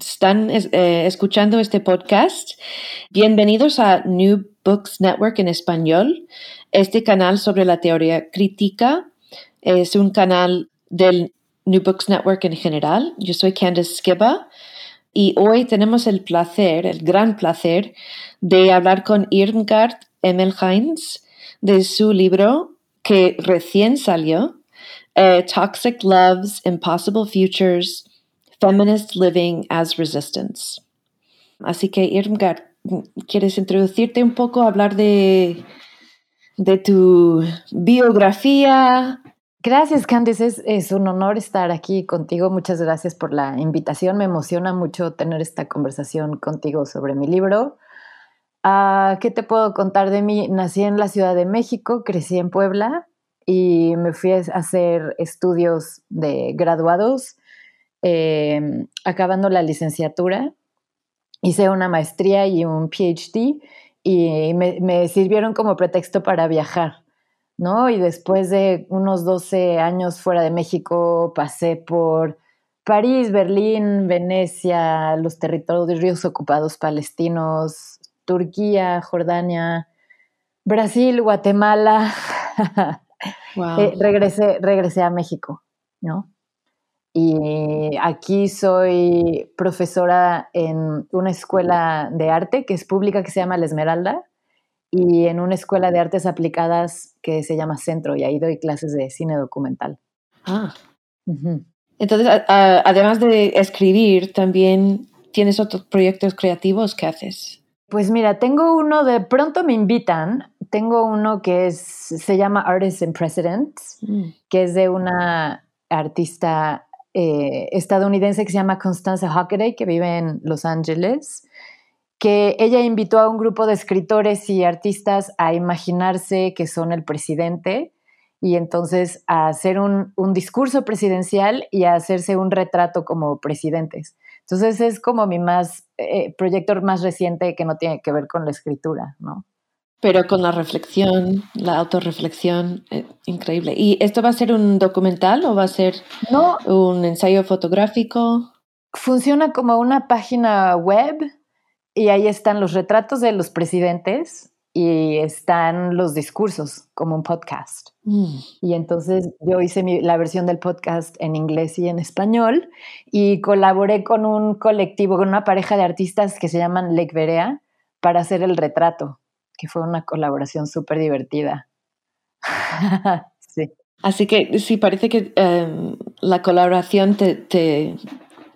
están eh, escuchando este podcast. Bienvenidos a New Books Network en español. Este canal sobre la teoría crítica es un canal del New Books Network en general. Yo soy Candice Skiba y hoy tenemos el placer, el gran placer, de hablar con Irmgard Emmelheins de su libro que recién salió, eh, Toxic Loves, Impossible Futures, Feminist Living as Resistance. Así que, Irmgard, ¿quieres introducirte un poco, hablar de, de tu biografía? Gracias, Candice. Es, un honor estar aquí contigo. Muchas gracias por la invitación. Me emociona mucho tener esta conversación contigo sobre mi libro. Uh, ¿Qué te puedo contar de mí? Nací en la Ciudad de México, crecí en Puebla y me fui a hacer estudios de graduados eh, acabando la licenciatura, hice una maestría y un PhD y me, me, sirvieron como pretexto para viajar, ¿no? Y después de unos 12 años fuera de México, pasé por París, Berlín, Venecia, los territorios ocupados palestinos, Turquía, Jordania, Brasil, Guatemala. Wow. eh, regresé, regresé a México, ¿no? Y aquí soy profesora en una escuela de arte que es pública que se llama La Esmeralda y en una escuela de artes aplicadas que se llama Centro y ahí doy clases de cine documental. Ah. Uh -huh. Entonces, a, a, además de escribir, también tienes otros proyectos creativos que haces. Pues mira, tengo uno de pronto me invitan. Tengo uno que es, se llama Artists and Presidents, mm. que es de una artista eh, estadounidense que se llama Constanza Hockaday, que vive en Los Ángeles, que ella invitó a un grupo de escritores y artistas a imaginarse que son el presidente y entonces a hacer un, discurso presidencial y a hacerse un retrato como presidentes. Entonces es como mi más eh, proyecto más reciente que no tiene que ver con la escritura, ¿no? Pero con la reflexión, la autorreflexión, eh, increíble. ¿Y esto va a ser un documental o va a ser no, un ensayo fotográfico? Funciona como una página web y ahí están los retratos de los presidentes y están los discursos como un podcast. Mm. Y entonces yo hice mi, la versión del podcast en inglés y en español y colaboré con un colectivo, con una pareja de artistas que se llaman Lake Berea para hacer el retrato que fue una colaboración súper divertida. sí. Así que sí, parece que um, la colaboración te, te,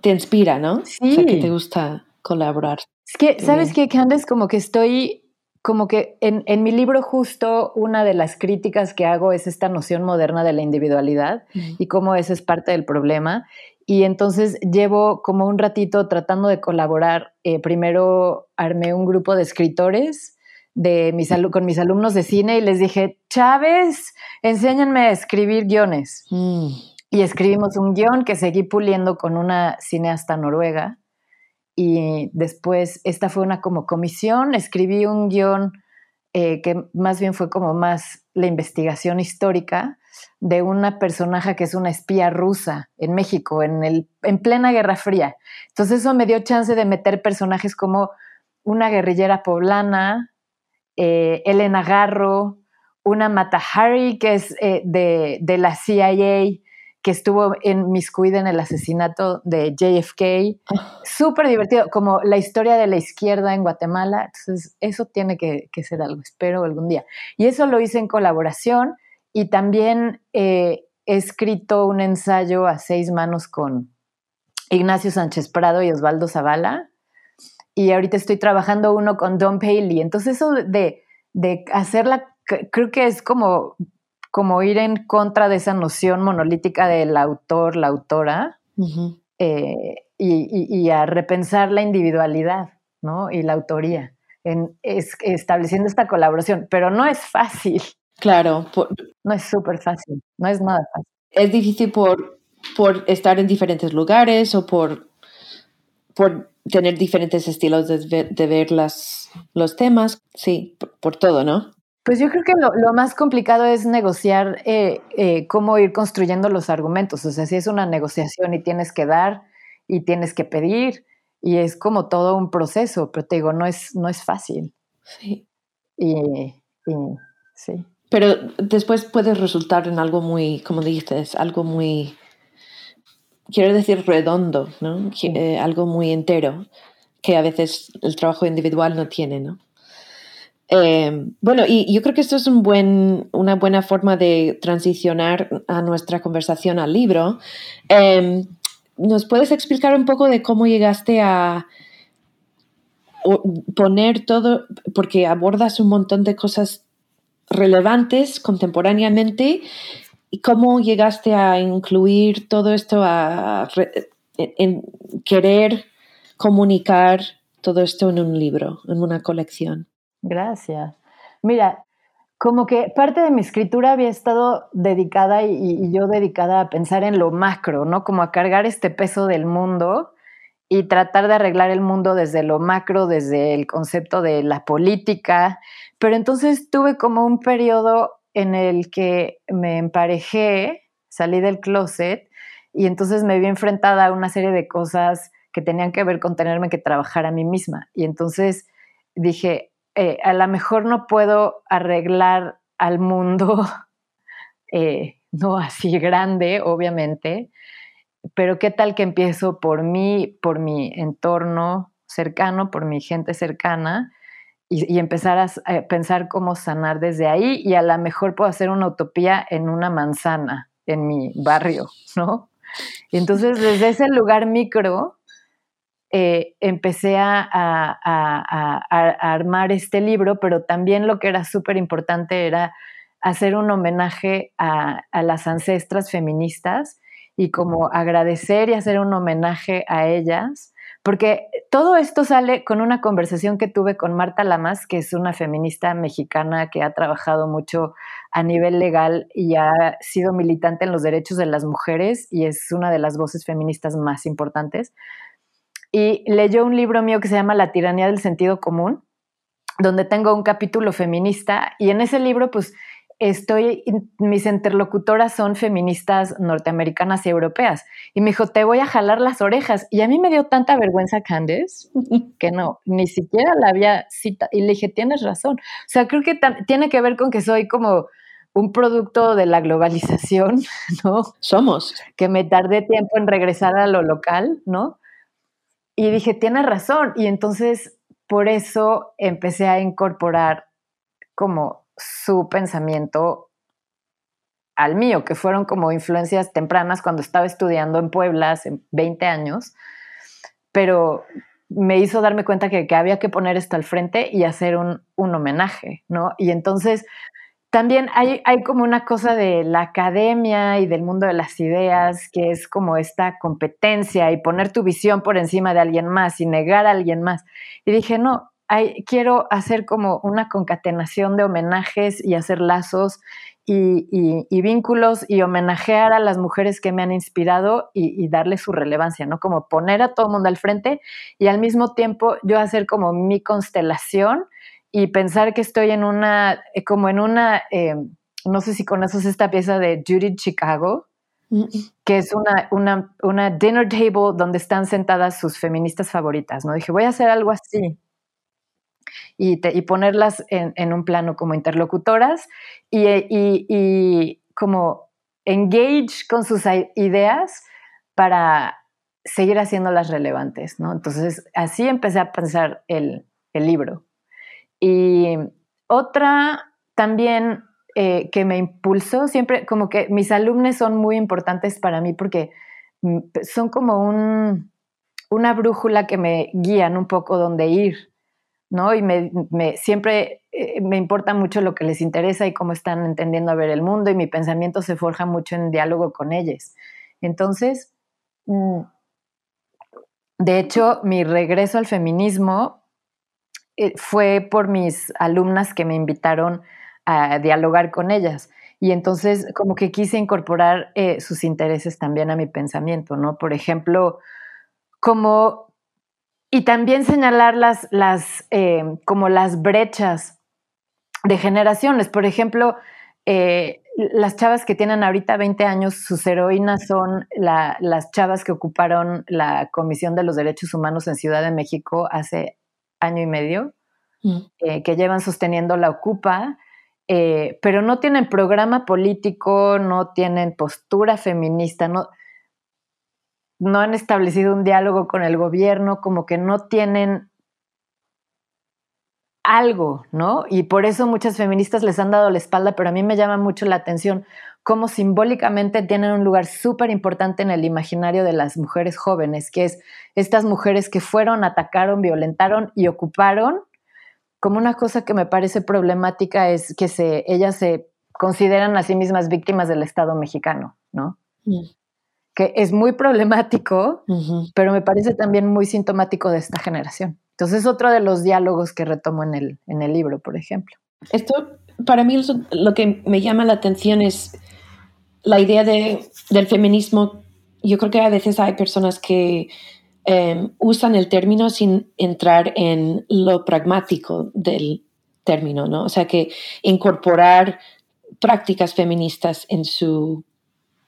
te, inspira, ¿no? Sí. O sea, que te gusta colaborar. Es que, ¿sabes qué, Candace? Como que estoy, como que en, en, mi libro justo una de las críticas que hago es esta noción moderna de la individualidad y cómo eso es parte del problema. Y entonces llevo como un ratito tratando de colaborar. Eh, primero armé un grupo de escritores de mis con mis alumnos de cine y les dije, Chávez, enséñenme a escribir guiones. Mm. Y escribimos un guion que seguí puliendo con una cineasta noruega. y después esta fue una como comisión, escribí un guion eh, que más bien fue como más la investigación histórica de una personaje que es una espía rusa en México, en, el, en plena Guerra Fría. Entonces eso me dio chance de meter personajes como una guerrillera poblana, eh, Elena Garro, una Mata Hari, que es eh, de, de, la CIA, que estuvo en Miscuida en el asesinato de JFK. Ah. Súper divertido, como la historia de la izquierda en Guatemala. Entonces, eso tiene que, ser algo, espero algún día. Y eso lo hice en colaboración y también eh, he escrito un ensayo a seis manos con Ignacio Sánchez Prado y Osvaldo Zavala. Y ahorita estoy trabajando uno con Don Paley. Entonces, eso de, de hacerla, creo que es como como ir en contra de esa noción monolítica del autor, la autora, eh, y, a repensar la individualidad ¿no? y la autoría, en, estableciendo esta colaboración. Pero no es fácil. Claro. no es súper fácil, no es nada fácil. Es difícil por, por estar en diferentes lugares o por, por tener diferentes estilos de, ver las, los temas, sí, por todo, ¿no? Pues yo creo que lo, más complicado es negociar eh, eh, cómo ir construyendo los argumentos. O sea, si es una negociación y tienes que dar y tienes que pedir y es como todo un proceso, pero te digo, no es, no es fácil. Sí. Y, sí. Pero después puede resultar en algo muy, como dices, algo muy, quiero decir, redondo, ¿no? Eh, algo muy entero, que a veces el trabajo individual no tiene, ¿no? Eh, bueno, y yo creo que esto es un buen, una buena forma de transicionar a nuestra conversación al libro. Eh, ¿Nos puedes explicar un poco de cómo llegaste a poner todo, porque abordas un montón de cosas relevantes contemporáneamente, y cómo llegaste a incluir todo esto, a, querer comunicar todo esto en un libro, en una colección? Gracias. Mira, como que parte de mi escritura había estado dedicada y, yo dedicada a pensar en lo macro, ¿no? Como a cargar este peso del mundo y tratar de arreglar el mundo desde lo macro, desde el concepto de la política. Pero entonces tuve como un periodo en el que me emparejé, salí del closet y entonces me vi enfrentada a una serie de cosas que tenían que ver con tenerme que trabajar a mí misma. Y entonces dije, eh, a lo mejor no puedo arreglar al mundo, eh, no así grande, obviamente, pero qué tal que empiezo por mí, por mi entorno cercano, por mi gente cercana, y, empezar a, pensar cómo sanar desde ahí, y a lo mejor puedo hacer una utopía en una manzana, en mi barrio, ¿no? Y entonces desde ese lugar micro, eh, empecé a, armar este libro, pero también lo que era súper importante era hacer un homenaje a, las ancestras feministas y como agradecer y hacer un homenaje a ellas, porque todo esto sale con una conversación que tuve con Marta Lamas, que es una feminista mexicana que ha trabajado mucho a nivel legal y ha sido militante en los derechos de las mujeres y es una de las voces feministas más importantes. Y leyó un libro mío que se llama La tiranía del sentido común, donde tengo un capítulo feminista y en ese libro pues estoy, mis interlocutoras son feministas norteamericanas y europeas. Y me dijo, te voy a jalar las orejas. Y a mí me dio tanta vergüenza Candes que no, ni siquiera la había citado. Y le dije, tienes razón. O sea, creo que tiene que ver con que soy como un producto de la globalización, ¿no? Somos. Que me tardé tiempo en regresar a lo local, ¿no? Y dije, tiene razón. Y entonces por eso empecé a incorporar como su pensamiento al mío, que fueron como influencias tempranas cuando estaba estudiando en Puebla hace 20 años, pero me hizo darme cuenta que, había que poner esto al frente y hacer un, un homenaje, ¿no? Y entonces también hay, hay, como una cosa de la academia y del mundo de las ideas, que es como esta competencia y poner tu visión por encima de alguien más y negar a alguien más. Y dije, no, hay, quiero hacer como una concatenación de homenajes y hacer lazos y, vínculos y homenajear a las mujeres que me han inspirado y, y, darle su relevancia, ¿no? Como poner a todo el mundo al frente y al mismo tiempo yo hacer como mi constelación y pensar que estoy en una, eh, como en una, eh, no sé si conoces esta pieza de Judith Chicago, que es una, una, una, dinner table donde están sentadas sus feministas favoritas, ¿no? Dije, voy a hacer algo así. Y, ponerlas en, un plano como interlocutoras y, y como engage con sus ideas para seguir haciéndolas relevantes, ¿no? Entonces, así empecé a pensar el, libro. Y otra también eh, que me impulsó, siempre como que mis alumnos son muy importantes para mí porque mm, son como un, una brújula que me guían un poco dónde ir, ¿no? Y me, siempre eh, me importa mucho lo que les interesa y cómo están entendiendo a ver el mundo y mi pensamiento se forja mucho en diálogo con ellos. Entonces, mm, de hecho, mi regreso al feminismo eh, fue por mis alumnas que me invitaron a dialogar con ellas. Y entonces como que quise incorporar eh, sus intereses también a mi pensamiento, ¿no? Por ejemplo, como... Y también señalar las, las eh, como las brechas de generaciones. Por ejemplo, las chavas que tienen ahorita 20 años, sus heroínas son las chavas que ocuparon la Comisión de los Derechos Humanos en Ciudad de México hace año y medio, mm. eh, que llevan sosteniendo la Ocupa, eh, pero no tienen programa político, no tienen postura feminista, no, no han establecido un diálogo con el gobierno, como que no tienen algo, ¿no? Y por eso muchas feministas les han dado la espalda, pero a mí me llama mucho la atención cómo simbólicamente tienen un lugar súper importante en el imaginario de las mujeres jóvenes, que es estas mujeres que fueron, atacaron, violentaron y ocuparon. Como una cosa que me parece problemática es que se, ellas se consideran a sí mismas víctimas del Estado mexicano, ¿no? Mm. Que es muy problemático, pero me parece también muy sintomático de esta generación. Entonces, es otro de los diálogos que retomo en el, en el libro, por ejemplo. Esto, para mí, lo que me llama la atención es la idea de, del feminismo, yo creo que a veces hay personas que em, usan el término sin entrar en lo pragmático del término, ¿no? O sea, que incorporar prácticas feministas en su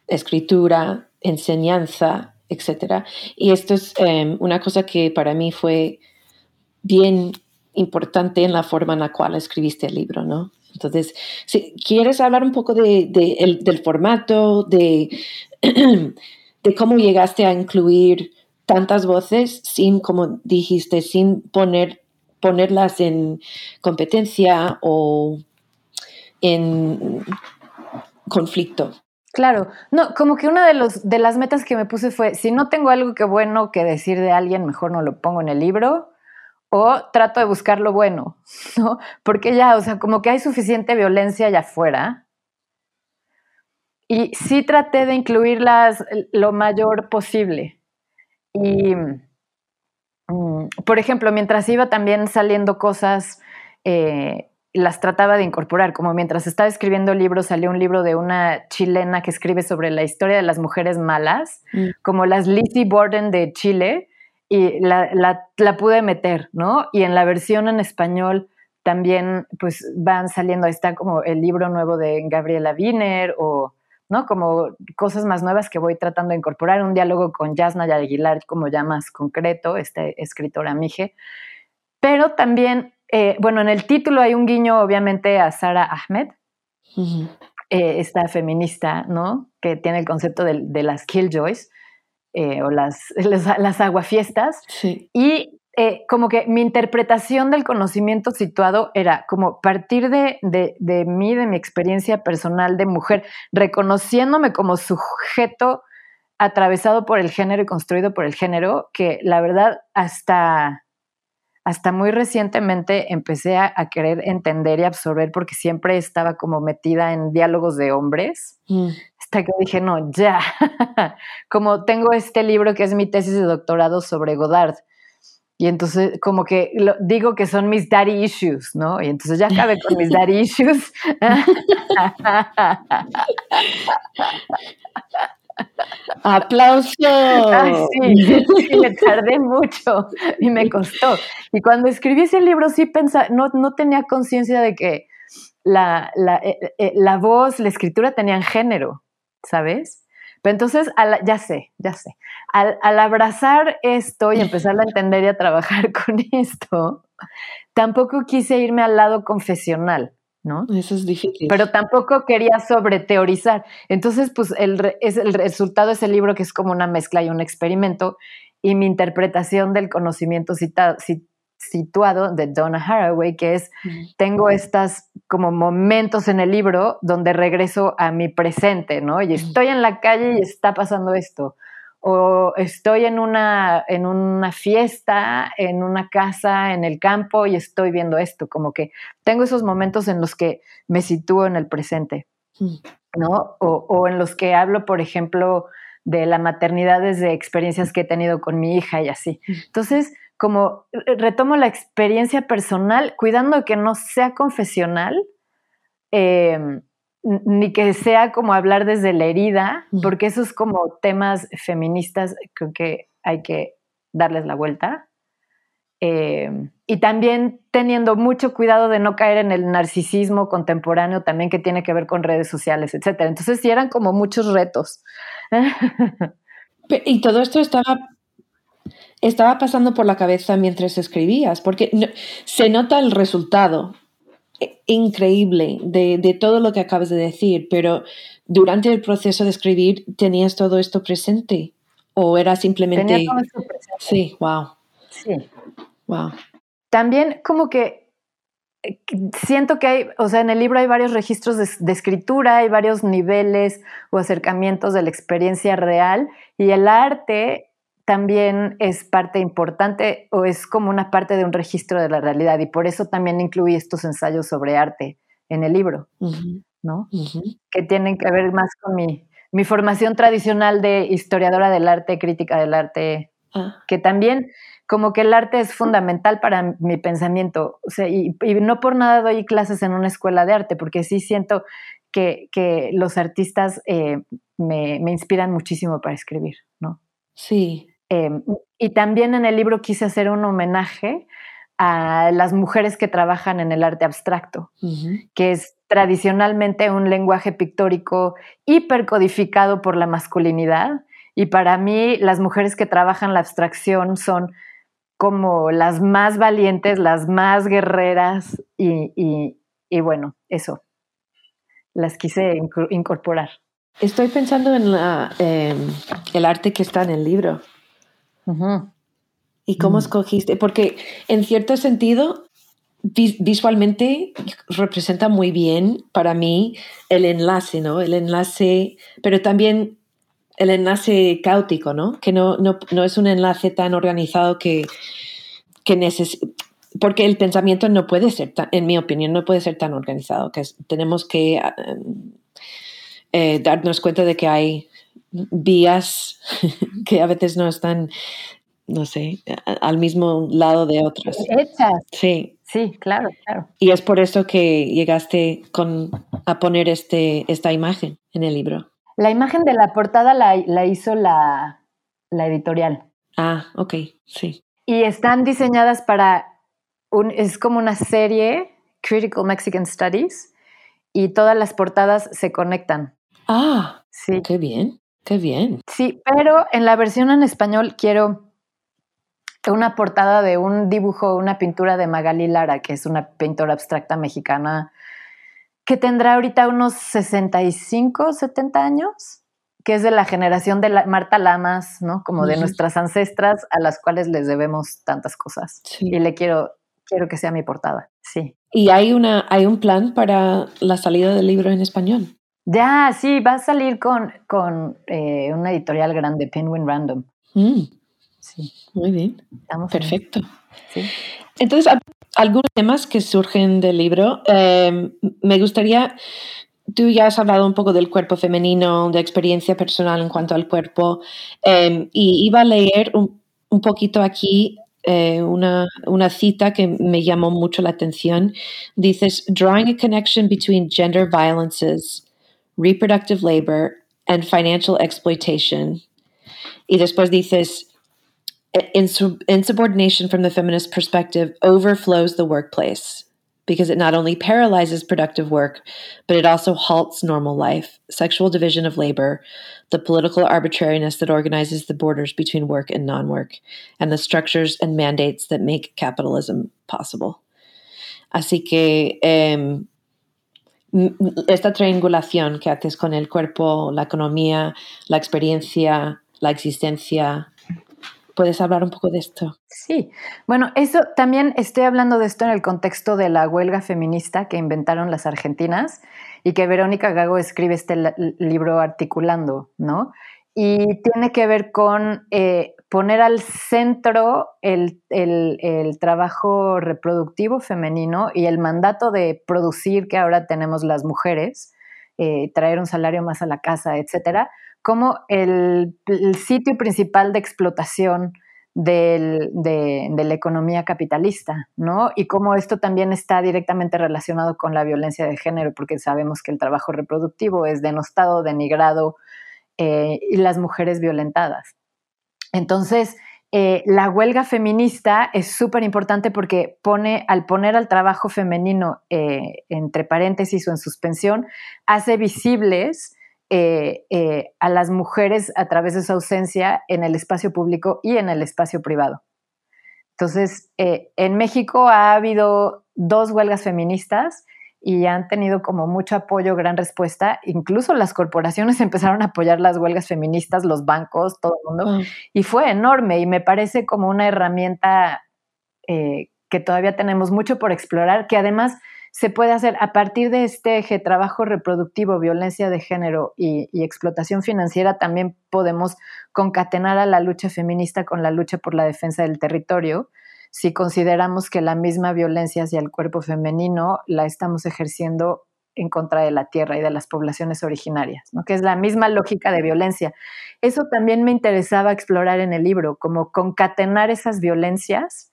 escritura, enseñanza, etc. Y esto es em, una cosa que para mí fue bien importante en la forma en la cual escribiste el libro, ¿no? Entonces, si quieres hablar un poco de, del formato, de, de cómo llegaste a incluir tantas voces sin, como dijiste, sin poner, ponerlas en competencia o en conflicto. Claro, no, como que una de, los, de las metas que me puse fue, si no tengo algo que bueno que decir de alguien, mejor no lo pongo en el libro o trato de buscar lo bueno, ¿no? Porque ya, o sea, como que hay suficiente violencia allá afuera. Y sí traté de incluirlas lo mayor posible. Y, mm, por ejemplo, mientras iba también saliendo cosas, eh, las trataba de incorporar, como mientras estaba escribiendo el libro, salió un libro de una chilena que escribe sobre la historia de las mujeres malas, mm. como las Lizzie Borden de Chile, y la, la, pude meter, ¿no? Y en la versión en español también pues van saliendo, ahí está como el libro nuevo de Gabriela Wiener o, ¿no? Como cosas más nuevas que voy tratando de incorporar, un diálogo con Yasna Aguilar como ya más concreto, este escritora Mije, pero también, eh, bueno, en el título hay un guiño obviamente a Sara Ahmed, eh, esta feminista, ¿no? Que tiene el concepto de, de las killjoys, eh, o las, las, aguafiestas. Y eh, como que mi interpretación del conocimiento situado era como partir de, de, de, mí, de mi experiencia personal de mujer, reconociéndome como sujeto atravesado por el género y construido por el género, que la verdad hasta hasta muy recientemente empecé a, querer entender y absorber porque siempre estaba como metida en diálogos de hombres. Mm. Hasta que dije, no, ya. como tengo este libro que es mi tesis de doctorado sobre Godard. Y entonces como que digo que son mis daddy issues, ¿no? Y entonces ya acabé con mis daddy issues. ¡Aplauso! sí, me tardé mucho y me costó. Y cuando escribí ese libro sí pensaba, no, no tenía conciencia de que la, la, eh, eh, la, voz, la escritura tenían género, ¿sabes? Pero entonces, ya sé, ya sé. Al, abrazar esto y empezar a entender y a trabajar con esto, tampoco quise irme al lado confesional, ¿no? Eso es difícil. Pero tampoco quería sobreteorizar. Entonces, pues el, es, el resultado de ese libro que es como una mezcla y un experimento y mi interpretación del conocimiento citado, situado de Donna Haraway, que es, tengo estas como momentos en el libro donde regreso a mi presente, ¿no? Y estoy en la calle y está pasando esto. O estoy en una, en una fiesta, en una casa, en el campo y estoy viendo esto. Como que tengo esos momentos en los que me sitúo en el presente, ¿no? O, o en los que hablo, por ejemplo, de la maternidad desde experiencias que he tenido con mi hija y así. Entonces, como retomo la experiencia personal, cuidando que no sea confesional, em, ni que sea como hablar desde la herida, porque esos como temas feministas creo que hay que darles la vuelta. Em, y también teniendo mucho cuidado de no caer en el narcisismo contemporáneo también que tiene que ver con redes sociales, etc. Entonces sí eran como muchos retos. Y todo esto estaba estaba pasando por la cabeza mientras escribías? Porque se nota el resultado increíble de, todo lo que acabas de decir, pero durante el proceso de escribir tenías todo esto presente o era simplemente... Tenía todo esto presente. Sí, wow. Sí. Wow. También como que siento que hay, o sea, en el libro hay varios registros de, escritura, hay varios niveles o acercamientos de la experiencia real y el arte también es parte importante o es como una parte de un registro de la realidad y por eso también incluí estos ensayos sobre arte en el libro, ¿no? Que tienen que ver más con mi, mi, formación tradicional de historiadora del arte, crítica del arte, ah. que también como que el arte es fundamental para mi pensamiento, o sea, y, no por nada doy clases en una escuela de arte, porque sí siento que, que los artistas eh, me, me inspiran muchísimo para escribir, ¿no? Sí, Em, y también en el libro quise hacer un homenaje a las mujeres que trabajan en el arte abstracto, que es tradicionalmente un lenguaje pictórico hipercodificado por la masculinidad. Y para mí las mujeres que trabajan la abstracción son como las más valientes, las más guerreras y, bueno, eso, las quise incorporar. Estoy pensando en em, el arte que está en el libro. ¿Y cómo mm. escogiste? Porque en cierto sentido, visualmente representa muy bien para mí el enlace, ¿no? El enlace, pero también el enlace caótico, ¿no? Que no, no, no es un enlace tan organizado que, que necesita porque el pensamiento no puede ser, en mi opinión, no puede ser tan organizado, que tenemos que eh, darnos cuenta de que hay vías que a veces no están, no sé, al mismo lado de otras. Hechas. Sí. Sí, claro, claro. Y es por eso que llegaste con, a poner este, esta imagen en el libro. La imagen de la portada la, la hizo la, la, editorial. Ah, ok, sí. Y están diseñadas para, un, es como una serie, Critical Mexican Studies, y todas las portadas se conectan. Ah, sí. Qué bien. Qué bien. Sí, pero en la versión en español quiero una portada de un dibujo, una pintura de Magali Lara, que es una pintora abstracta mexicana que tendrá ahorita unos 65, 70 años, que es de la generación de Marta Lamas, ¿no? Como de nuestras ancestras a las cuales les debemos tantas cosas. Y le quiero, quiero que sea mi portada, sí. ¿Y hay, una, hay un plan para la salida del libro en español? Ya, sí, va a salir con, con eh, una editorial grande, Penguin Random. Mm. Sí. Muy bien. Perfecto. Entonces, algunos temas que surgen del libro. Em, me gustaría, tú ya has hablado un poco del cuerpo femenino, de experiencia personal en cuanto al cuerpo, em, y iba a leer un, un poquito aquí eh, una, una cita que me llamó mucho la atención. Dices, drawing a connection between gender violences, reproductive labor, and financial exploitation. Y después dices, insubordination from the feminist perspective overflows the workplace because it not only paralyzes productive work, but it also halts normal life, sexual division of labor, the political arbitrariness that organizes the borders between work and non work, and the structures and mandates that make capitalism possible. Así que eh, esta triangulación que haces con el cuerpo, la economía, la experiencia, la existencia, ¿Puedes hablar un poco de esto? Sí, bueno, eso también estoy hablando de esto en el contexto de la huelga feminista que inventaron las argentinas y que Verónica Gago escribe este libro articulando, ¿no? Y tiene que ver con eh, poner al centro el, trabajo reproductivo femenino y el mandato de producir que ahora tenemos las mujeres, eh, traer un salario más a la casa, etcétera, como el, sitio principal de explotación de, la economía capitalista, ¿no? Y cómo esto también está directamente relacionado con la violencia de género, porque sabemos que el trabajo reproductivo es denostado, denigrado eh, y las mujeres violentadas. Entonces, eh, la huelga feminista es súper importante porque pone, al poner al trabajo femenino eh, entre paréntesis o en suspensión, hace visibles eh, a las mujeres a través de su ausencia en el espacio público y en el espacio privado. Entonces, en México ha habido dos huelgas feministas y han tenido como mucho apoyo, gran respuesta. Incluso las corporaciones empezaron a apoyar las huelgas feministas, los bancos, todo el mundo. Y fue enorme y me parece como una herramienta que todavía tenemos mucho por explorar, que además se puede hacer a partir de este eje trabajo reproductivo, violencia de género y, explotación financiera, también podemos concatenar a la lucha feminista con la lucha por la defensa del territorio. Si consideramos que la misma violencia hacia el cuerpo femenino la estamos ejerciendo en contra de la tierra y de las poblaciones originarias, ¿no? que es la misma lógica de violencia. Eso también me interesaba explorar en el libro, como concatenar esas violencias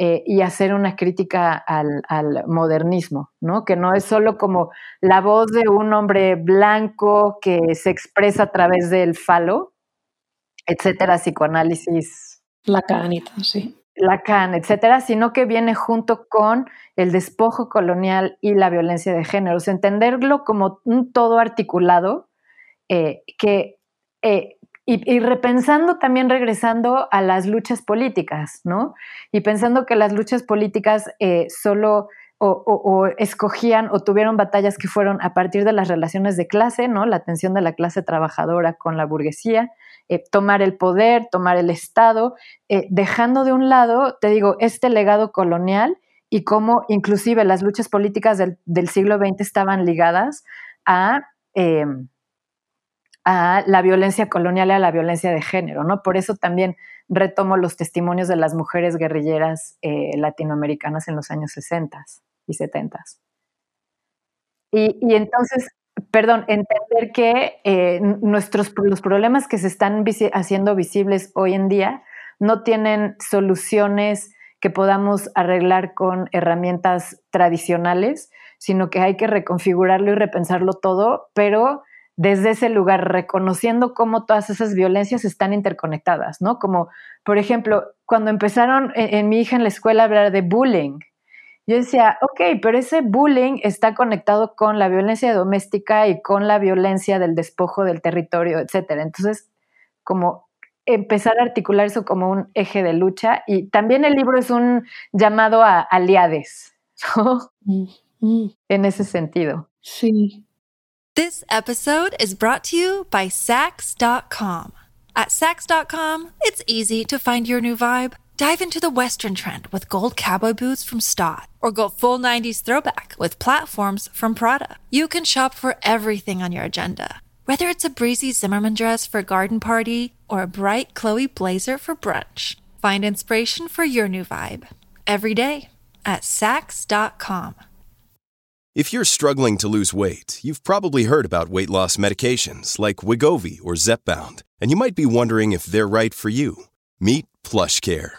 eh, y hacer una crítica al, modernismo, ¿no? Que no es solo como la voz de un hombre blanco que se expresa a través del falo, etcétera, psicoanálisis. Lacan y todo, sí. Lacan, etcétera, sino que viene junto con el despojo colonial y la violencia de género. O entenderlo como un todo articulado eh, que eh, y, repensando también regresando a las luchas políticas, ¿no? Y pensando que las luchas políticas eh, solo o, escogían o tuvieron batallas que fueron a partir de las relaciones de clase, ¿no? La tensión de la clase trabajadora con la burguesía, eh, tomar el poder, tomar el Estado, eh, dejando de un lado, te digo, este legado colonial y cómo inclusive las luchas políticas del, siglo XX estaban ligadas a a la violencia colonial y a la violencia de género, ¿no? Por eso también retomo los testimonios de las mujeres guerrilleras eh, latinoamericanas en los años 60 y 70. Y, entonces, perdón, entender que eh, nuestros, los problemas que se están haciendo visibles hoy en día no tienen soluciones que podamos arreglar con herramientas tradicionales, sino que hay que reconfigurarlo y repensarlo todo, pero desde ese lugar, reconociendo cómo todas esas violencias están interconectadas, ¿no? Como, por ejemplo, cuando empezaron en, mi hija en la escuela a hablar de bullying, yo decía, ok, pero ese bullying está conectado con la violencia doméstica y con la violencia del despojo del territorio, etcétera. Entonces, como empezar a articular eso como un eje de lucha y también el libro es un llamado a aliades, ¿no? Mm, mm. En ese sentido. Sí. This episode is brought to you by Sax.com. At Sax.com, it's easy to find your new vibe. Dive into the Western trend with gold cowboy boots from Stott, or go full 90s throwback with platforms from Prada. You can shop for everything on your agenda, whether it's a breezy Zimmerman dress for a garden party or a bright Chloe blazer for brunch. Find inspiration for your new vibe every day at Sax.com. If you're struggling to lose weight, you've probably heard about weight loss medications like Wigovi or Zepbound, and you might be wondering if they're right for you. Meet PlushCare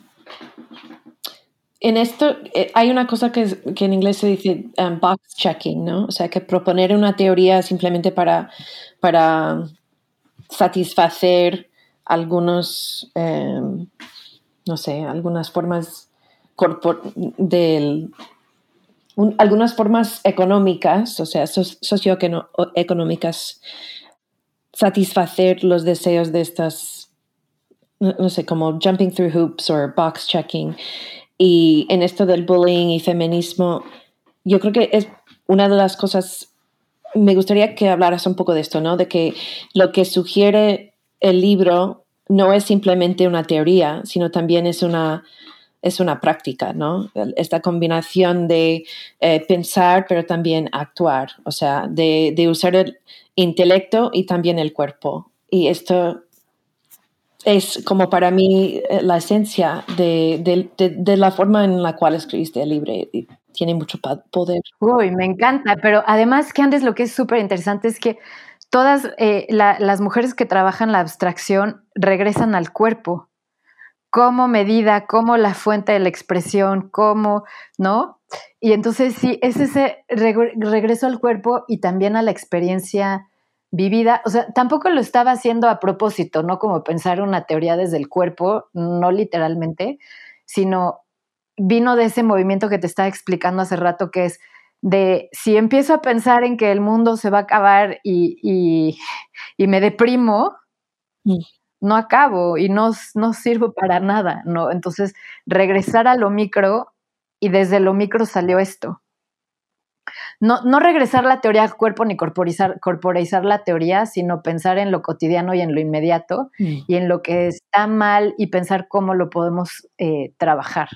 en esto eh, hay una cosa que, que, en inglés se dice um, box checking, ¿no? O sea, que proponer una teoría simplemente para, para satisfacer algunos, eh, no sé, algunas formas del un, algunas formas económicas, o sea, socioeconómicas, satisfacer los deseos de estas, no, no, sé, como jumping through hoops o box checking. Y en esto del bullying y feminismo, yo creo que es una de las cosas, me gustaría que hablaras un poco de esto, ¿no? De que lo que sugiere el libro no es simplemente una teoría, sino también es una, es una práctica, ¿no? Esta combinación de eh, pensar, pero también actuar, o sea, de, de, usar el intelecto y también el cuerpo. Y esto es como para mí eh, la esencia de, de, de, la forma en la cual escribiste el libro. Y tiene mucho poder. Uy, me encanta, pero además que antes lo que es súper interesante es que todas eh, la, las mujeres que trabajan la abstracción regresan al cuerpo como medida, como la fuente de la expresión, como, ¿no? Y entonces sí, es ese regreso al cuerpo y también a la experiencia vivida, o sea, tampoco lo estaba haciendo a propósito, no como pensar una teoría desde el cuerpo, no literalmente, sino vino de ese movimiento que te estaba explicando hace rato, que es de si empiezo a pensar en que el mundo se va a acabar y, y, me deprimo, mm. no acabo y no, no sirvo para nada, ¿no? Entonces, regresar a lo micro y desde lo micro salió esto no, no regresar la teoría al cuerpo ni corporizar, corporizar la teoría, sino pensar en lo cotidiano y en lo inmediato mm. y en lo que está mal y pensar cómo lo podemos eh, trabajar.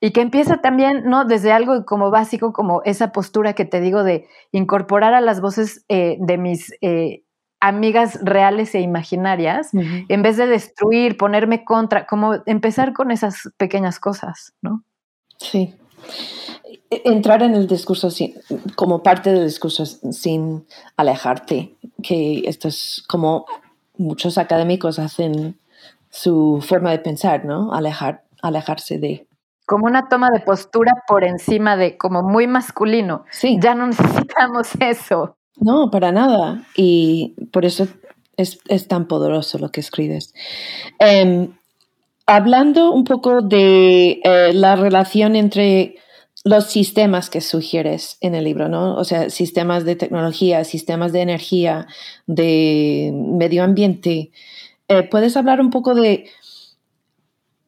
Y que empieza también, ¿no? Desde algo como básico, como esa postura que te digo de incorporar a las voces eh, de mis eh, amigas reales e imaginarias, en vez de destruir, ponerme contra, como empezar con esas pequeñas cosas, ¿no? Sí entrar en el discurso como parte del discurso sin alejarte, que esto es como muchos académicos hacen su forma de pensar, ¿no? Alejar, alejarse de. Como una toma de postura por encima de, como muy masculino. Sí. Ya no necesitamos eso. No, para nada. Y por eso es, tan poderoso lo que escribes. Em, hablando un poco de eh, la relación entre los sistemas que sugieres en el libro, ¿no? O sea, sistemas de tecnología, sistemas de energía, de medio ambiente. Eh, ¿Puedes hablar un poco de,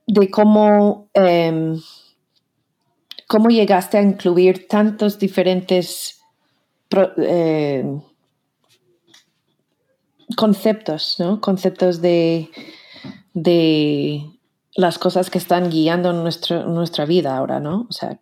de cómo, em, cómo llegaste a incluir tantos diferentes eh, conceptos, ¿no? Conceptos de, de las cosas que están guiando nuestra vida ahora, ¿no? O sea,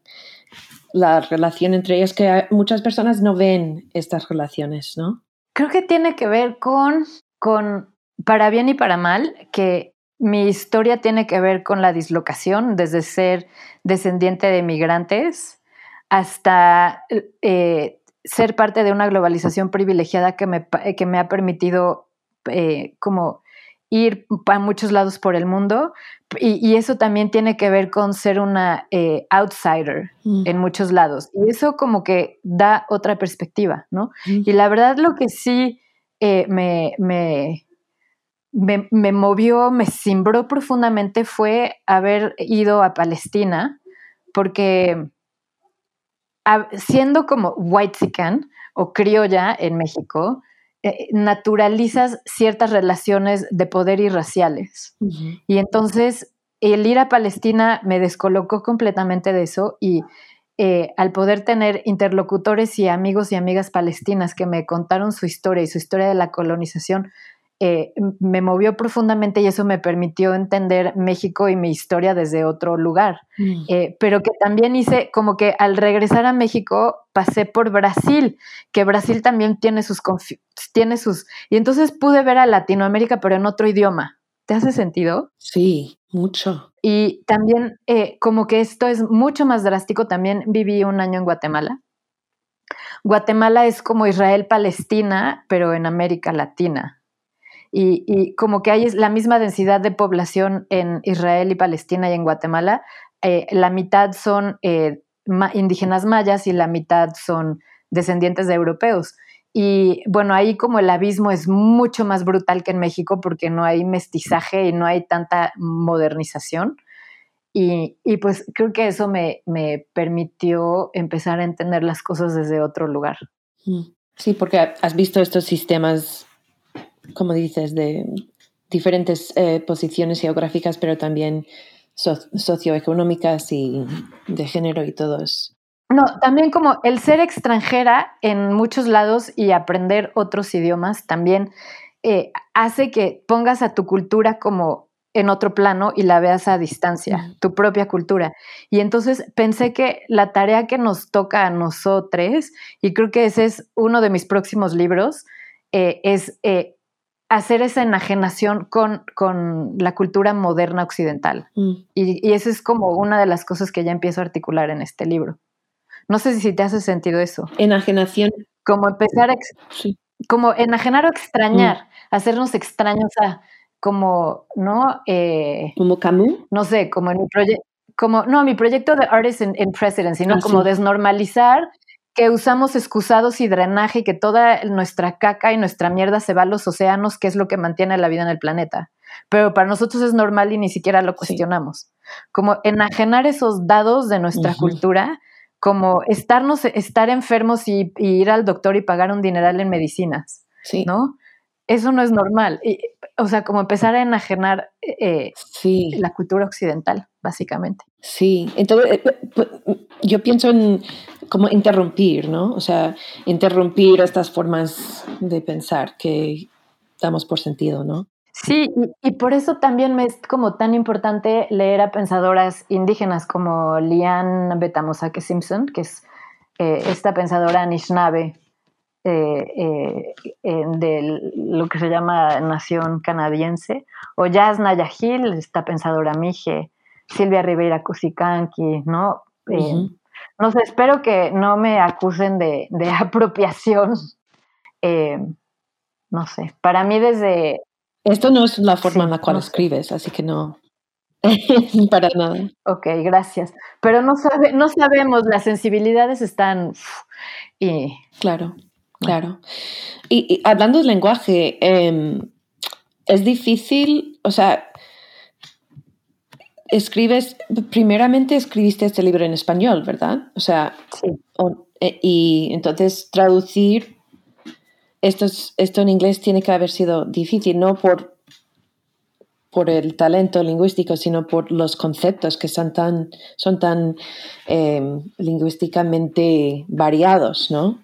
la relación entre ellos, que muchas personas no ven estas relaciones, ¿no? Creo que tiene que ver con, con, para bien y para mal, que mi historia tiene que ver con la dislocación, desde ser descendiente de migrantes hasta eh, ser parte de una globalización privilegiada que me, que me ha permitido eh, como ir a muchos lados por el mundo y, eso también tiene que ver con ser una eh, outsider mm. en muchos lados y eso como que da otra perspectiva, ¿no? Mm. Y la verdad lo que sí eh, me, me, me, movió, me cimbró profundamente fue haber ido a Palestina porque siendo como white o criolla en México, eh, naturalizas ciertas relaciones de poder y raciales. Y entonces el ir a Palestina me descolocó completamente de eso y eh, al poder tener interlocutores y amigos y amigas palestinas que me contaron su historia y su historia de la colonización, eh, me movió profundamente y eso me permitió entender México y mi historia desde otro lugar. Mm. Eh, pero que también hice como que al regresar a México pasé por Brasil, que Brasil también tiene sus, tiene sus, y entonces pude ver a Latinoamérica pero en otro idioma. ¿Te hace sentido? Sí, mucho. Y también eh, como que esto es mucho más drástico, también viví un año en Guatemala. Guatemala es como Israel-Palestina, pero en América Latina. Y, y como que hay la misma densidad de población en Israel y Palestina y en Guatemala. eh, la mitad son eh, ma- indígenas mayas y la mitad son descendientes de europeos. Y bueno, ahí como el abismo es mucho más brutal que en México porque no hay mestizaje y no hay tanta modernización. Y, y pues creo que eso me, me permitió empezar a entender las cosas desde otro lugar. Mm. Sí, porque has visto estos sistemas, como dices, de diferentes eh, posiciones geográficas, pero también so- socioeconómicas y de género y todos. No, también como el ser extranjera en muchos lados y aprender otros idiomas también eh, hace que pongas a tu cultura como en otro plano y la veas a distancia, tu propia cultura. Y entonces pensé que la tarea que nos toca a nosotros, y creo que ese es uno de mis próximos libros, eh, es eh, hacer esa enajenación con, con la cultura moderna occidental. Mm. Y, y eso es como una de las cosas que ya empiezo a articular en este libro. No sé si te hace sentido eso. Enajenación. Como empezar a, Sí. como enajenar o extrañar, hacernos extraños a, como, ¿no? Eh, Como Camus. no sé, como en mi proyecto, como, no, mi proyecto de Artists in, in Presidency, ¿no? Ah, como sí. desnormalizar que usamos excusados y drenaje y que toda nuestra caca y nuestra mierda se va a los océanos, que es lo que mantiene la vida en el planeta. Pero para nosotros es normal y ni siquiera lo Sí. cuestionamos. Como enajenar esos dados de nuestra cultura, como estarnos, estar enfermos y, y ir al doctor y pagar un dineral en medicinas, Sí. ¿no? Eso no es normal. Y, o sea, como empezar a enajenar eh, Sí. la cultura occidental, básicamente. Sí, entonces eh, yo pienso en como interrumpir, ¿no? O sea, interrumpir estas formas de pensar que damos por sentido, ¿no? Sí, y, y por eso también me es como tan importante leer a pensadoras indígenas como Liane Betamosake Simpson, que es eh, esta pensadora Anishinaabe eh, eh, de lo que se llama nación canadiense, o Yasna Yahil, esta pensadora mije, Silvia Rivera Cusicanqui, ¿no? Eh. No sé, espero que no me acusen de, de apropiación. eh, no sé, para mí desde Esto no es la forma Sí, en la cual no sé. escribes, así que no, para nada. Ok, gracias. Pero no, sabe, no sabemos, las sensibilidades están... Y Claro, claro. Y, y hablando del lenguaje, em, es difícil, o sea, escribes, primeramente escribiste este libro en español, ¿verdad? O sea, sí, o- e- y entonces traducir esto, es- esto en inglés tiene que haber sido difícil, no por, por el talento lingüístico, sino por los conceptos que son tan, son tan em, lingüísticamente variados, ¿no?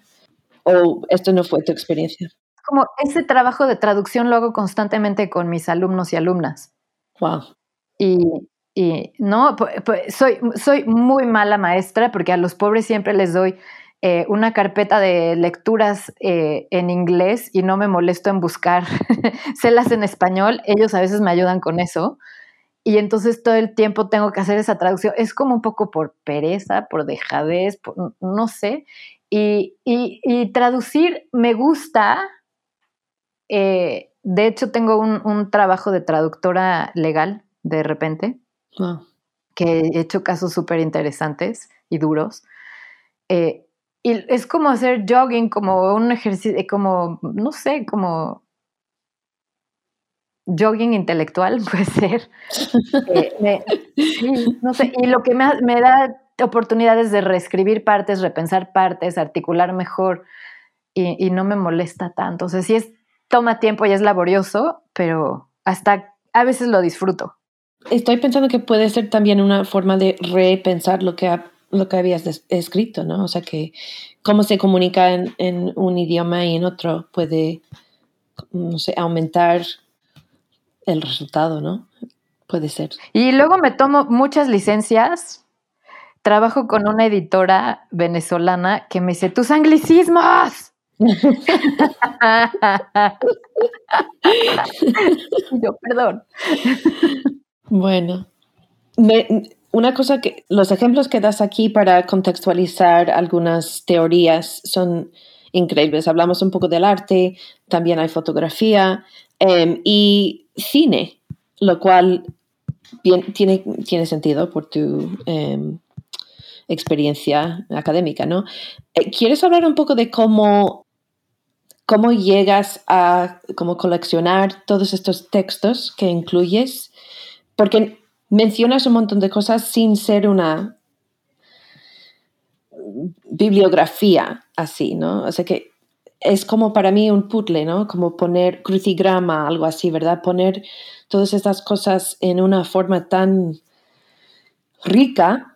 ¿O esto no fue tu experiencia? como ese trabajo de traducción lo hago constantemente con mis alumnos y alumnas. Wow. Y, y no, pu- pu- soy, soy muy mala maestra porque a los pobres siempre les doy eh, una carpeta de lecturas eh, en inglés y no me molesto en buscar celas en español. Ellos a veces me ayudan con eso. Y entonces todo el tiempo tengo que hacer esa traducción. Es como un poco por pereza, por dejadez, por- no sé. Y, y- y traducir me gusta. Eh, de hecho, tengo un, un trabajo de traductora legal de repente, wow. que he hecho casos súper interesantes y duros. Eh, y es como hacer jogging, como un ejercicio, como, no sé, como jogging intelectual, puede ser. Eh, me- sí, no sé, y lo que me, me da oportunidades de reescribir partes, repensar partes, articular mejor y, y no me molesta tanto. O sea, sí es, toma tiempo y es laborioso, pero hasta a veces lo disfruto. Estoy pensando que puede ser también una forma de repensar lo que, ha- lo que habías escrito, ¿no? O sea, que cómo se comunica en, en un idioma y en otro puede no sé, aumentar el resultado, ¿no? Puede ser. Y luego me tomo muchas licencias. Trabajo con una editora venezolana que me dice, tus anglicismos. Yo, perdón. Bueno, una cosa que los ejemplos que das aquí para contextualizar algunas teorías son increíbles. Hablamos un poco del arte, también hay fotografía em, y cine, lo cual tiene, tiene sentido por tu em, experiencia académica, ¿no? Eh, ¿Quieres hablar un poco de cómo, cómo llegas a cómo coleccionar todos estos textos que incluyes? Porque mencionas un montón de cosas sin ser una bibliografía así, ¿no? O sea que es como para mí un puzzle, ¿no? Como poner crucigrama, algo así, ¿verdad? Poner todas estas cosas en una forma tan rica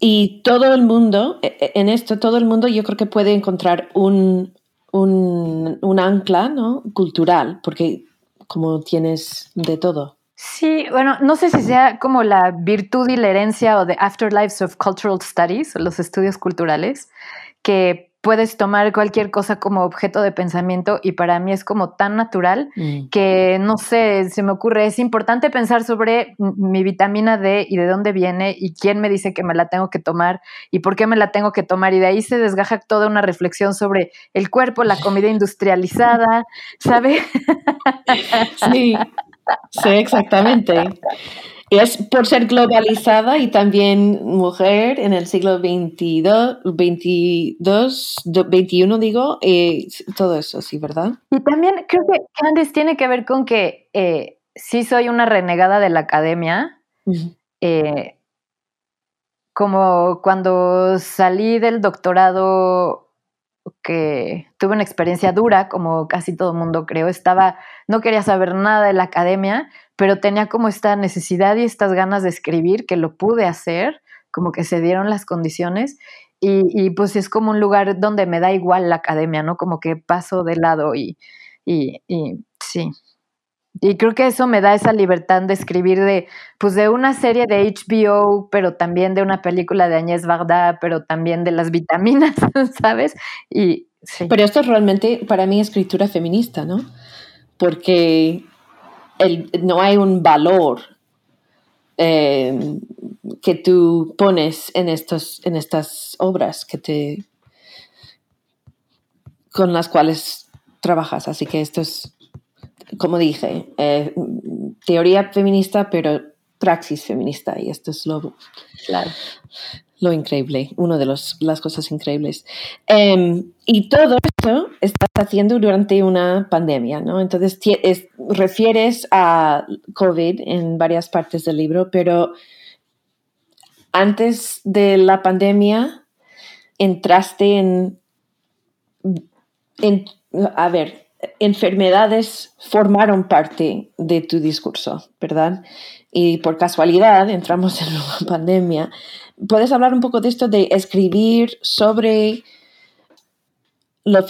y todo el mundo, e, e, en esto, todo el mundo yo creo que puede encontrar un, un, un ancla, ¿no? Cultural, porque como tienes de todo. Sí, bueno, no sé si sea como la virtud y la herencia o de Afterlives of Cultural Studies, los estudios culturales, que puedes tomar cualquier cosa como objeto de pensamiento y para mí es como tan natural mm. que no sé, se me ocurre, es importante pensar sobre mi vitamina D y de dónde viene y quién me dice que me la tengo que tomar y por qué me la tengo que tomar y de ahí se desgaja toda una reflexión sobre el cuerpo, la comida industrializada, ¿sabe? Sí, Sí, exactamente. Es por ser globalizada y también mujer en el siglo XXII, 22, 21 digo, eh, todo eso, sí, ¿verdad? Y también creo que Candice tiene que ver con que eh, sí soy una renegada de la academia. Eh, como cuando salí del doctorado que tuve una experiencia dura, como casi todo el mundo creo, estaba, no quería saber nada de la academia, pero tenía como esta necesidad y estas ganas de escribir que lo pude hacer, como que se dieron las condiciones y, y pues es como un lugar donde me da igual la academia, ¿no? Como que paso de lado y, y, y sí, y creo que eso me da esa libertad de escribir de, pues de una serie de HBO, pero también de una película de Agnès Varda, pero también de las vitaminas, ¿sabes? Y Pero esto es realmente para mí escritura feminista, ¿no? Porque no hay un valor eh, que tú pones en, estos, en estas obras que te con las cuales trabajas. Así que esto es como dije, eh, teoría feminista, pero praxis feminista, y esto es lo, lo increíble, una de las cosas increíbles. Em, y todo esto estás haciendo durante una pandemia, ¿no? Entonces, refieres a COVID en varias partes del libro, pero antes de la pandemia entraste en, en a ver, enfermedades formaron parte de tu discurso, ¿verdad? Y por casualidad entramos en una pandemia. ¿Puedes hablar un poco de esto de escribir sobre lo,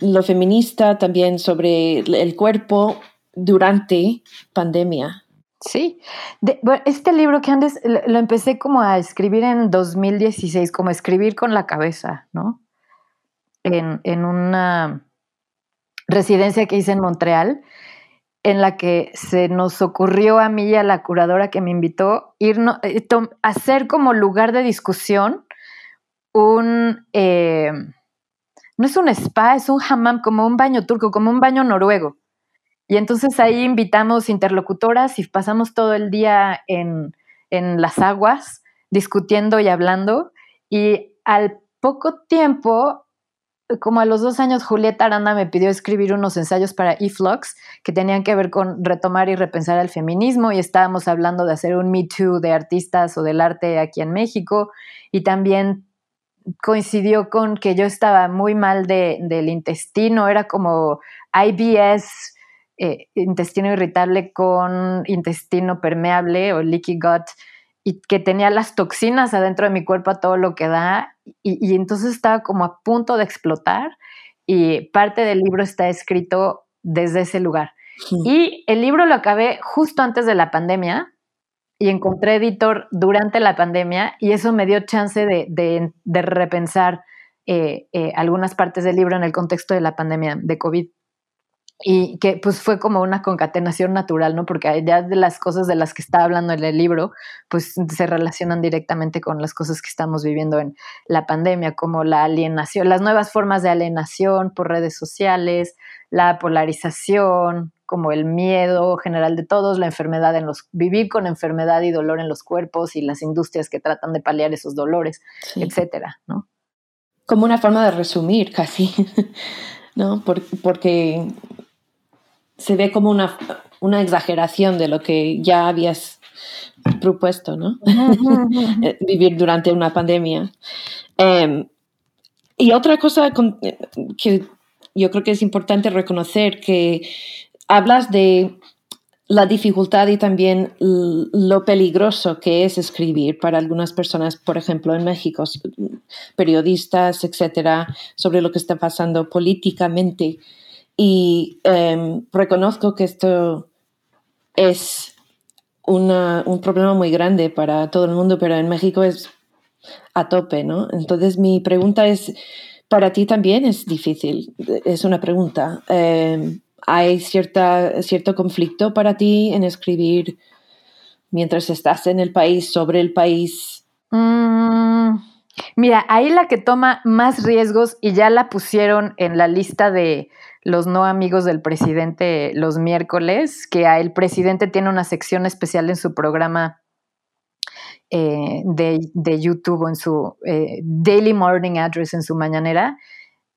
lo feminista, también sobre el cuerpo durante pandemia? Sí, este libro que antes lo empecé como a escribir en 2016, como escribir con la cabeza, ¿no? En, en una residencia que hice en Montreal, en la que se nos ocurrió a mí y a la curadora que me invitó ir eh, hacer como lugar de discusión un, eh, no es un spa, es un hammam, como un baño turco, como un baño noruego. Y entonces ahí invitamos interlocutoras y pasamos todo el día en, en las aguas discutiendo y hablando. Y al poco tiempo como a los dos años, Julieta Aranda me pidió escribir unos ensayos para eFlux que tenían que ver con retomar y repensar el feminismo y estábamos hablando de hacer un Me Too de artistas o del arte aquí en México y también coincidió con que yo estaba muy mal del intestino, era como IBS, eh, intestino irritable con intestino permeable o leaky gut y que tenía las toxinas adentro de mi cuerpo a todo lo que da y, entonces estaba como a punto de explotar y parte del libro está escrito desde ese lugar. Y el libro lo acabé justo antes de la pandemia y encontré editor durante la pandemia y eso me dio chance de, repensar eh, eh, algunas partes del libro en el contexto de la pandemia de COVID y que pues fue como una concatenación natural, ¿no? Porque ya de las cosas de las que está hablando en el libro, pues se relacionan directamente con las cosas que estamos viviendo en la pandemia, como la alienación, las nuevas formas de alienación por redes sociales, la polarización, como el miedo general de todos, la enfermedad en los, vivir con enfermedad y dolor en los cuerpos y las industrias que tratan de paliar esos dolores, etcétera, ¿no? Como una forma de resumir casi, ¿no? porque se ve como una, una exageración de lo que ya habías propuesto, ¿no? Eh, vivir durante una pandemia. Em, y otra cosa que yo creo que es importante reconocer que hablas de la dificultad y también lo peligroso que es escribir para algunas personas, por ejemplo, en México, periodistas, etcétera, sobre lo que está pasando políticamente y em, reconozco que esto es un problema muy grande para todo el mundo, pero en México es a tope, ¿no? Entonces mi pregunta es, ¿para ti también es difícil? Es una pregunta. Em, ¿Hay cierta, cierto conflicto para ti en escribir mientras estás en el país, sobre el país? Mm, mira, ahí la que toma más riesgos y ya la pusieron en la lista de los no amigos del presidente los miércoles, que el presidente tiene una sección especial en su programa eh, de, YouTube o en su eh, Daily Morning Address en su mañanera.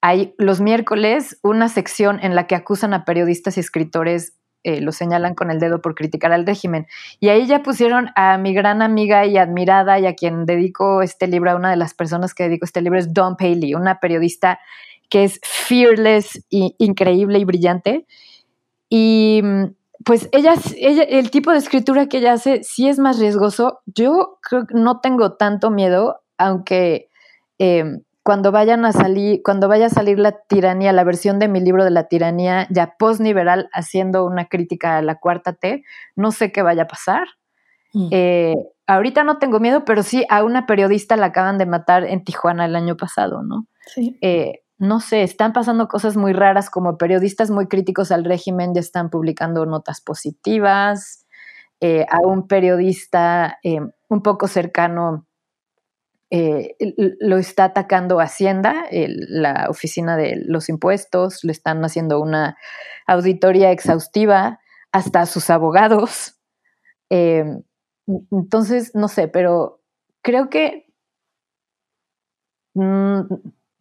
Hay los miércoles una sección en la que acusan a periodistas y escritores, eh, lo señalan con el dedo por criticar al régimen. Y ahí ya pusieron a mi gran amiga y admirada y a quien dedico este libro, a una de las personas que dedico este libro es Don Paley, una periodista que es fearless y increíble y brillante. Y mm, pues ella, ella, el tipo de escritura que ella hace sí es más riesgoso. Yo creo que no tengo tanto miedo, aunque em, cuando vayan a salir, cuando vaya a salir la tiranía, la versión de mi libro de la tiranía, ya post-liberal, haciendo una crítica a la cuarta T, no sé qué vaya a pasar. Mm. Eh, ahorita no tengo miedo, pero sí a una periodista la acaban de matar en Tijuana el año pasado, ¿no? Sí. Eh, no sé, están pasando cosas muy raras como periodistas muy críticos al régimen ya están publicando notas positivas, eh, a un periodista un poco cercano eh, lo está atacando Hacienda, la oficina de los impuestos, le están haciendo una auditoría exhaustiva hasta a sus abogados. entonces, no sé, pero creo que mm,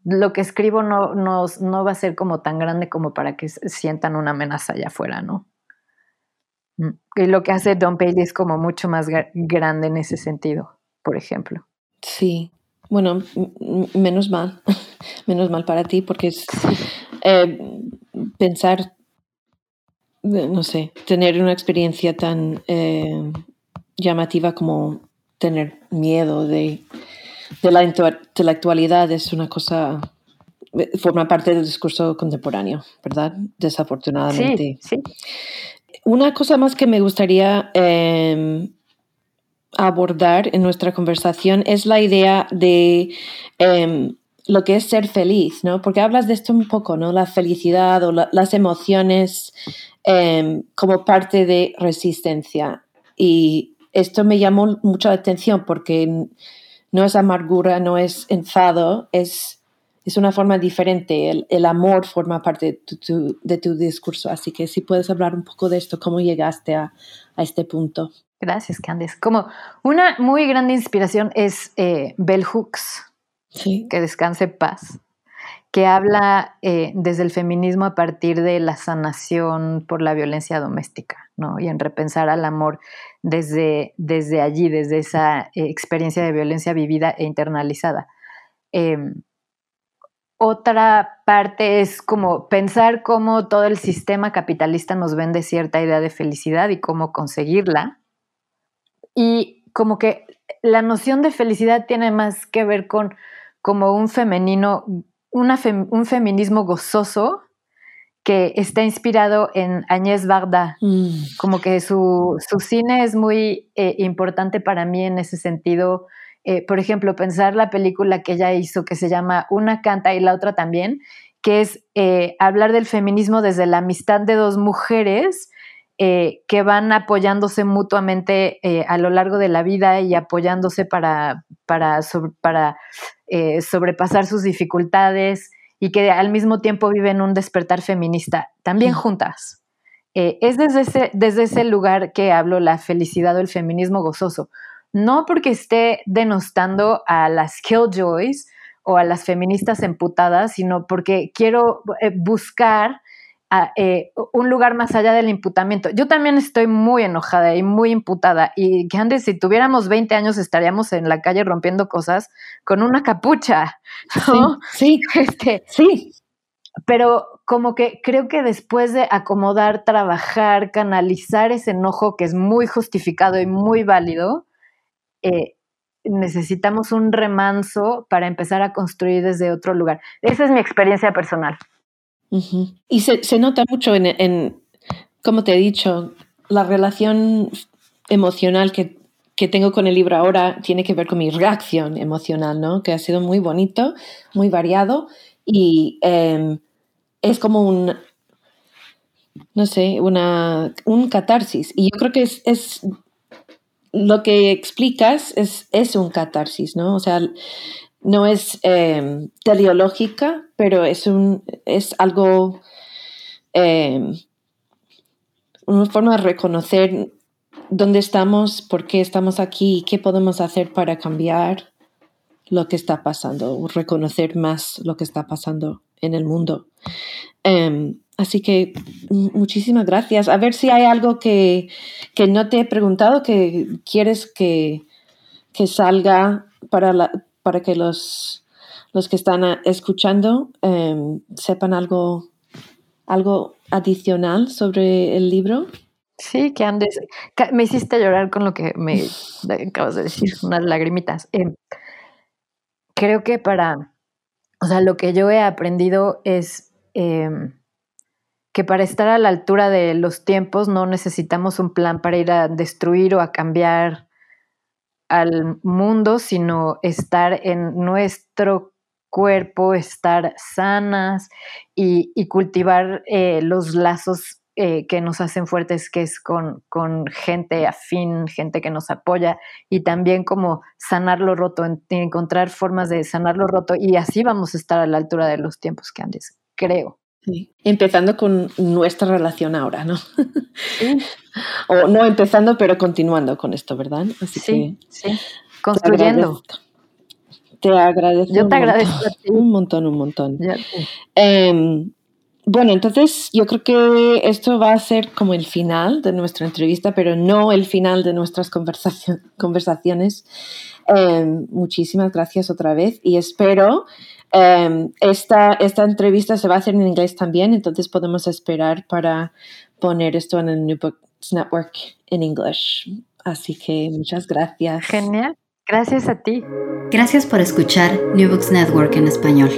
lo que escribo no, no, va a ser como tan grande como para que sientan una amenaza allá afuera, ¿no? Mm. Y lo que hace Don Paley es como mucho más grande en ese sentido, por ejemplo. Sí, bueno, menos mal, menos mal para ti, porque es eh, pensar, no sé, tener una experiencia tan eh, llamativa como tener miedo de de la intelectualidad es una cosa, forma parte del discurso contemporáneo, ¿verdad? Desafortunadamente. Sí, Una cosa más que me gustaría em, abordar en nuestra conversación es la idea de em, lo que es ser feliz, ¿no? Porque hablas de esto un poco, ¿no? La felicidad o las emociones em, como parte de resistencia. Y esto me llamó mucho la atención porque no es amargura, no es enfado, es, es una forma diferente. El, amor forma parte de tu, discurso. Así que si puedes hablar un poco de esto, cómo llegaste a, este punto. Gracias, Candice. Como una muy grande inspiración es eh, Bell Hooks, que descanse paz, que habla eh, desde el feminismo a partir de la sanación por la violencia doméstica, ¿no? Y en repensar al amor desde, desde allí, desde esa eh, experiencia de violencia vivida e internalizada. Em, otra parte es como pensar cómo todo el sistema capitalista nos vende cierta idea de felicidad y cómo conseguirla. Y como que la noción de felicidad tiene más que ver con como un femenino, un feminismo gozoso que está inspirado en Agnès Varda. Mm. Como que su, cine es muy eh, importante para mí en ese sentido. Eh, por ejemplo, pensar la película que ella hizo que se llama Una canta y la otra también, que es eh, hablar del feminismo desde la amistad de dos mujeres que van apoyándose mutuamente a lo largo de la vida y apoyándose para, para, para sobrepasar sus dificultades y que al mismo tiempo viven un despertar feminista, también juntas. Eh, es desde ese, desde ese lugar que hablo la felicidad o el feminismo gozoso. No porque esté denostando a las killjoys o a las feministas emputadas, sino porque quiero eh, eh, un lugar más allá del imputamiento. Yo también estoy muy enojada y muy imputada y que antes si tuviéramos 20 años estaríamos en la calle rompiendo cosas con una capucha, Sí, este, sí. Pero como que creo que después de acomodar, trabajar, canalizar ese enojo que es muy justificado y muy válido, eh, necesitamos un remanso para empezar a construir desde otro lugar. Esa es mi experiencia personal. Y se, nota mucho en, como te he dicho, la relación emocional que, tengo con el libro ahora tiene que ver con mi reacción emocional, ¿no? Que ha sido muy bonito, muy variado y em, es como un, no sé, una, un catarsis. Y yo creo que es, es lo que explicas es, es un catarsis, ¿no? O sea, no es eh, teleológica, pero es, un, es algo, em, una forma de reconocer dónde estamos, por qué estamos aquí, qué podemos hacer para cambiar lo que está pasando, reconocer más lo que está pasando en el mundo. Em, así que muchísimas gracias. A ver si hay algo que, no te he preguntado que quieres que, que salga para la, para que los, los que están ah, escuchando em, sepan algo, algo adicional sobre el libro? Sí, que andes. Me hiciste llorar con lo que me acabas de decir, unas lagrimitas. Em, creo que para. O sea, lo que yo he aprendido es em, que para estar a la altura de los tiempos no necesitamos un plan para ir a destruir o a cambiar al mundo, sino estar en nuestro cuerpo, estar sanas y, cultivar eh, los lazos eh, que nos hacen fuertes, que es con, con, gente afín, gente que nos apoya y también como sanar lo roto, encontrar formas de sanar lo roto y así vamos a estar a la altura de los tiempos que antes, creo. Empezando con nuestra relación ahora, ¿no? o no empezando, pero continuando con esto, ¿verdad? Así sí, sí. Construyendo. Te agradezco. Yo te agradezco un montón, un montón. Em, bueno, entonces yo creo que esto va a ser como el final de nuestra entrevista, pero no el final de nuestras conversaciones. Em, muchísimas gracias otra vez y espero Em, esta, esta entrevista se va a hacer en inglés también, entonces podemos esperar para poner esto en el New Books Network en inglés. Así que muchas gracias. Genial. Gracias a ti. Gracias por escuchar New Books Network en español.